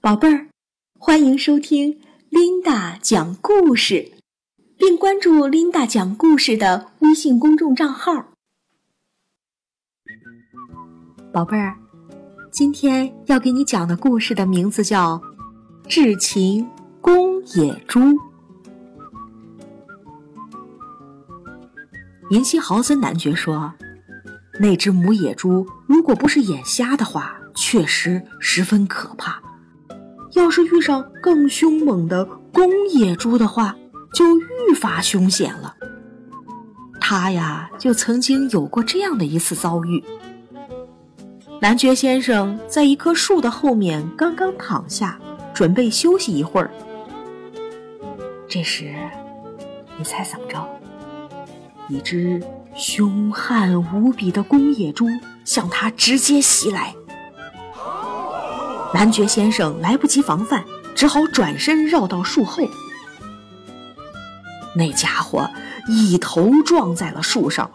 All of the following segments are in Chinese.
宝贝儿，欢迎收听琳达讲故事，并关注琳达讲故事的微信公众账号。宝贝儿，今天要给你讲的故事的名字叫《智擒公野猪》。明希豪森男爵说：“那只母野猪如果不是眼瞎的话，确实十分可怕。”要是遇上更凶猛的公野猪的话，就愈发凶险了。他呀，就曾经有过这样的一次遭遇。男爵先生在一棵树的后面刚刚躺下，准备休息一会儿。这时，你猜怎么着？一只凶悍无比的公野猪向他直接袭来。男爵先生来不及防范，只好转身绕到树后。那家伙一头撞在了树上，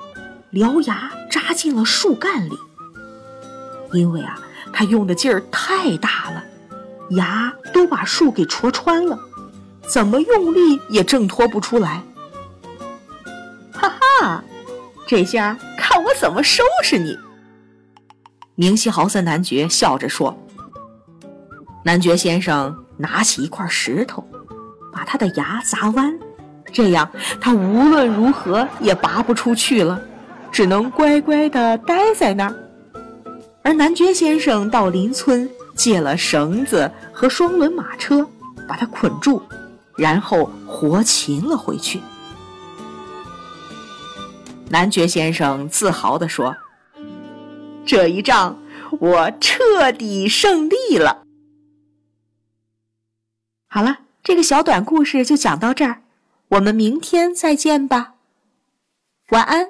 獠牙扎进了树干里。因为啊，他用的劲儿太大了，牙都把树给戳穿了，怎么用力也挣脱不出来。哈哈，这下看我怎么收拾你！明希豪森男爵笑着说。男爵先生拿起一块石头，把他的牙砸弯，这样他无论如何也拔不出去了，只能乖乖地待在那儿。而男爵先生到邻村借了绳子和双轮马车，把他捆住，然后活擒了回去。男爵先生自豪地说：“这一仗我彻底胜利了。”小短故事就讲到这儿，我们明天再见吧，晚安。